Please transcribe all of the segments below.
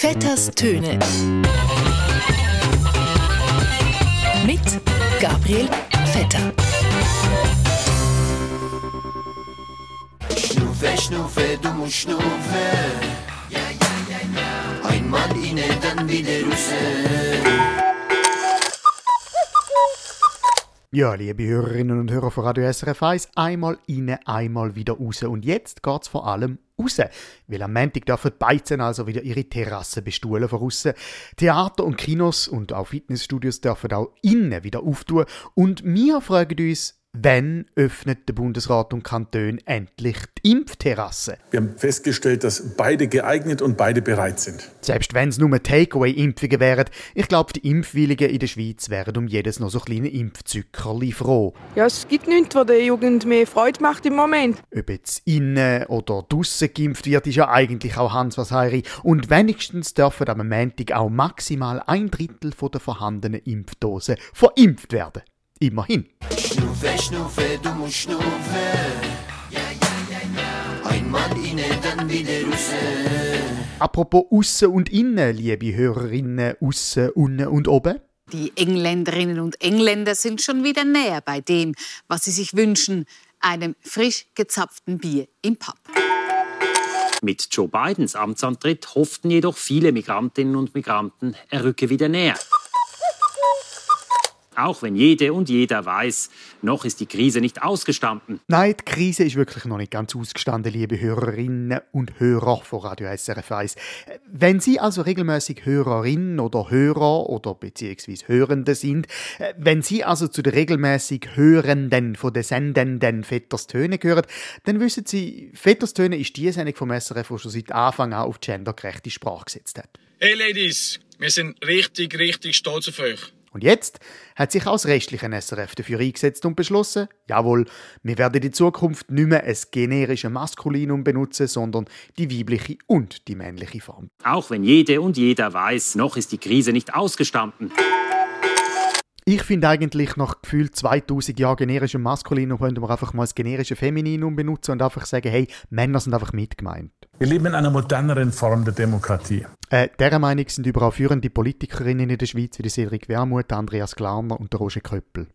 Vetters Töne. Mit Gabriel Vetter. Schnuffe, Schnuffe, du musst schnuffe. Ja, ja, ja, ja. Einmal inne, dann wieder raus. Ja, liebe Hörerinnen und Hörer von Radio SRF 1, einmal rein, einmal wieder raus. Und jetzt geht es vor allem raus. Weil am Montag dürfen die Beizen also wieder ihre Terrassen bestuhlen von aussen. Theater und Kinos und auch Fitnessstudios dürfen auch innen wieder auftun. Und wir fragen uns, Wann öffnet der Bundesrat und Kanton endlich die Impfterrasse? Wir haben festgestellt, dass beide geeignet und beide bereit sind. Selbst wenn es nur Takeaway-Impfungen wären, ich glaube, die Impfwilligen in der Schweiz wären um jedes noch so kleine Impfzückerli froh. Ja, es gibt nichts, was der Jugend mehr Freude macht im Moment. Ob jetzt innen oder draussen geimpft wird, ist ja eigentlich auch Hans was Heiri. Und wenigstens dürfen am Montag auch maximal ein Drittel der vorhandenen Impfdosen verimpft werden. Immerhin. Schnuffe, Schnuffe, du musst schnuffe. Ja, ja, ja, ja. Einmal inne, dann wieder raus. Apropos Aussen und Innen, liebe Hörerinnen, Aussen, Unten und Oben. Die Engländerinnen und Engländer sind schon wieder näher bei dem, was sie sich wünschen, einem frisch gezapften Bier im Pub. Mit Joe Bidens Amtsantritt hofften jedoch viele Migrantinnen und Migranten, er rücke wieder näher. Auch wenn jede und jeder weiß, noch ist die Krise nicht ausgestanden. Nein, die Krise ist wirklich noch nicht ganz ausgestanden, liebe Hörerinnen und Hörer von Radio SRF 1. Wenn Sie also regelmäßig Hörerinnen oder Hörer oder beziehungsweise Hörende sind, wenn Sie also zu den regelmäßig Hörenden von den Sendenden Vetters Töne gehören, dann wissen Sie, Vetters Töne ist die Sendung vom SRF, die schon seit Anfang an auf gendergerechte Sprache gesetzt hat. Hey Ladies, wir sind richtig, richtig stolz auf euch. Und jetzt hat sich auch das restliche SRF dafür eingesetzt und beschlossen, jawohl, wir werden in Zukunft nicht mehr ein generisches Maskulinum benutzen, sondern die weibliche und die männliche Form. Auch wenn jede und jeder weiß, noch ist die Krise nicht ausgestanden. Ich finde eigentlich, nach gefühlt 2000 Jahren generischem Maskulinum könnte man einfach mal das generische Femininum benutzen und einfach sagen, hey, Männer sind einfach mitgemeint. Wir leben in einer moderneren Form der Demokratie. Äh, dieser Meinung sind überall führende Politikerinnen in der Schweiz wie die Cedric Wermuth, Andreas Glarner und der Roger Köppel.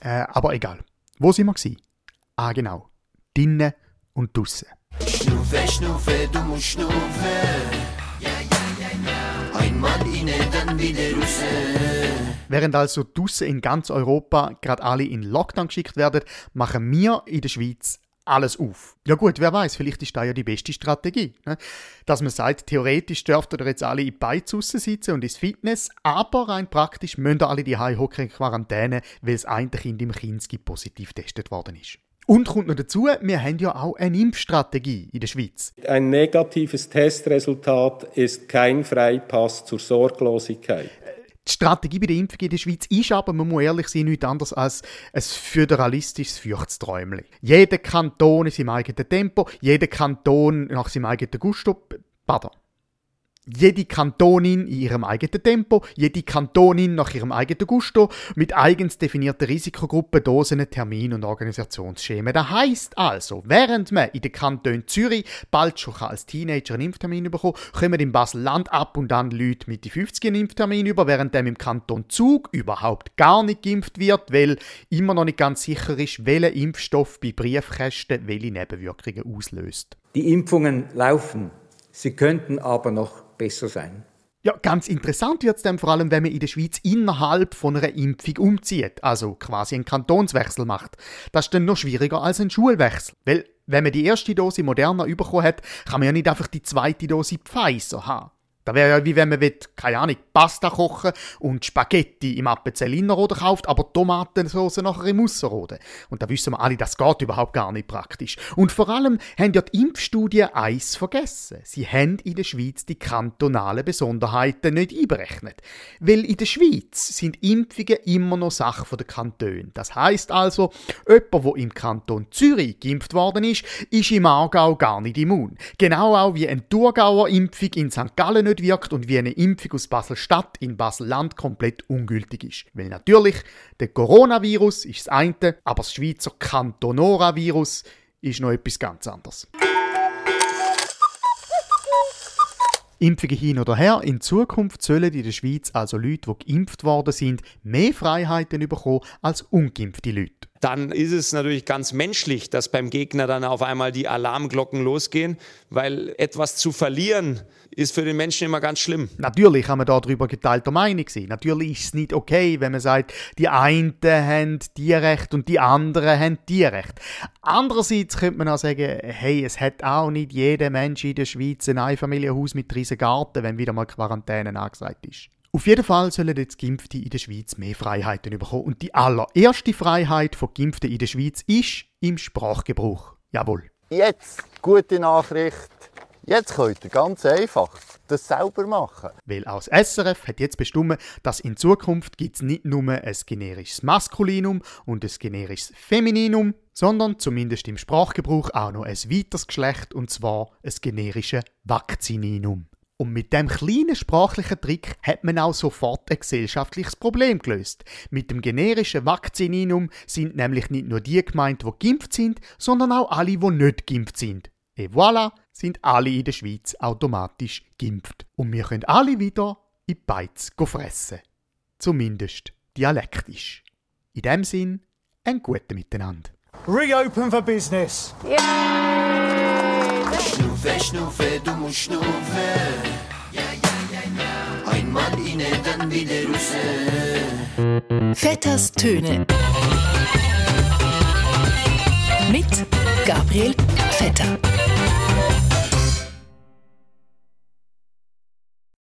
Äh, aber egal. Wo sind wir gewesen? Ah, genau. Drinnen und draussen. Schnuffe, Schnuffe, du musst schnuffe. Ja, ja, ja. Einmal inne, dann wieder raus. Während also draussen in ganz Europa gerade alle in Lockdown geschickt werden, machen wir in der Schweiz alles auf. Ja gut, wer weiß, vielleicht ist da ja die beste Strategie. Ne? Dass man sagt, theoretisch dürft ihr jetzt alle in die sitzen und ins Fitness, aber rein praktisch müssen alle die hocken in Quarantäne, weil das eine Kind im Kinski positiv getestet worden ist. Und kommt noch dazu, wir haben ja auch eine Impfstrategie in der Schweiz. Ein negatives Testresultat ist kein Freipass zur Sorglosigkeit. Die Strategie bei der Impfung in der Schweiz ist aber, man muss ehrlich sein, nichts anderes als ein föderalistisches Fürchtsträumchen. Jeder Kanton in seinem eigenen Tempo, jeder Kanton nach seinem eigenen Gusto. Pardon. Jede Kantonin in ihrem eigenen Tempo, jede Kantonin nach ihrem eigenen Gusto, mit eigens definierten Risikogruppen, Dosen, Termin und Organisationsschemen. Das heisst also, während man in den Kanton Zürich bald schon als Teenager einen Impftermin bekommen kommen in Basel-Land ab und an Leute mit die 50 einen Impftermin über, während dem im Kanton Zug überhaupt gar nicht geimpft wird, weil immer noch nicht ganz sicher ist, welcher Impfstoff bei Briefkästen welche Nebenwirkungen auslöst. Die Impfungen laufen. Sie könnten aber noch besser sein. Ja, ganz interessant wird es dann vor allem, wenn man in der Schweiz innerhalb von einer Impfung umzieht, also quasi einen Kantonswechsel macht. Das ist dann noch schwieriger als ein Schulwechsel, weil wenn man die erste Dose Moderna bekommen hat, kann man ja nicht einfach die zweite Dose Pfizer haben. Da wäre ja wie wenn man, will, keine Ahnung, Pasta kochen und Spaghetti im Appenzell Innerrhoden kauft, aber Tomatensauce nachher im Ausserrhoden. Und da wissen wir alle, das geht überhaupt gar nicht praktisch. Und vor allem haben ja die Impfstudien eins vergessen. Sie haben in der Schweiz die kantonalen Besonderheiten nicht einberechnet. Weil in der Schweiz sind Impfungen immer noch Sache der Kantone. Das heißt also, jemand, der im Kanton Zürich geimpft worden ist, ist im Aargau gar nicht immun. Genau auch wie eine Thurgauer Impfung in St. Gallen nicht wirkt und wie eine Impfung aus Basel-Stadt in Basel-Land komplett ungültig ist. Weil natürlich, der Coronavirus ist das eine, aber das Schweizer Kantonoravirus ist noch etwas ganz anderes. Impfungen hin oder her, in Zukunft sollen in der Schweiz also Leute, die geimpft worden sind, mehr Freiheiten bekommen als ungeimpfte Leute dann ist es natürlich ganz menschlich, dass beim Gegner dann auf einmal die Alarmglocken losgehen, weil etwas zu verlieren ist für den Menschen immer ganz schlimm. Natürlich kann man darüber geteilter Meinung sein. Natürlich ist es nicht okay, wenn man sagt, die einen haben die Recht und die anderen haben die Recht. Andererseits könnte man auch sagen, hey, es hat auch nicht jeder Mensch in der Schweiz ein Einfamilienhaus mit riesen Garten, wenn wieder mal Quarantäne angesagt ist. Auf jeden Fall sollen jetzt Geimpfte in der Schweiz mehr Freiheiten bekommen. Und die allererste Freiheit von Geimpften in der Schweiz ist im Sprachgebrauch. Jawohl. Jetzt, gute Nachricht. Jetzt könnt ihr ganz einfach das selber machen. Weil das SRF hat jetzt bestimmt, dass in Zukunft gibt es nicht nur ein generisches Maskulinum und ein generisches Femininum, sondern zumindest im Sprachgebrauch auch noch ein weiteres Geschlecht und zwar ein generisches Vakzininum. Und mit dem kleinen sprachlichen Trick hat man auch sofort ein gesellschaftliches Problem gelöst. Mit dem generischen Vakzininum sind nämlich nicht nur die gemeint, die geimpft sind, sondern auch alle, die nicht geimpft sind. Et voilà, sind alle in der Schweiz automatisch geimpft. Und wir können alle wieder in die Beiz fressen. Zumindest dialektisch. In dem Sinn, ein guten Miteinander. Reopen for business. Schnufe, schnufe, du musst schnufen. Einmal inne, dann wieder raus. Vetters Töne. Mit Gabriel Vetter.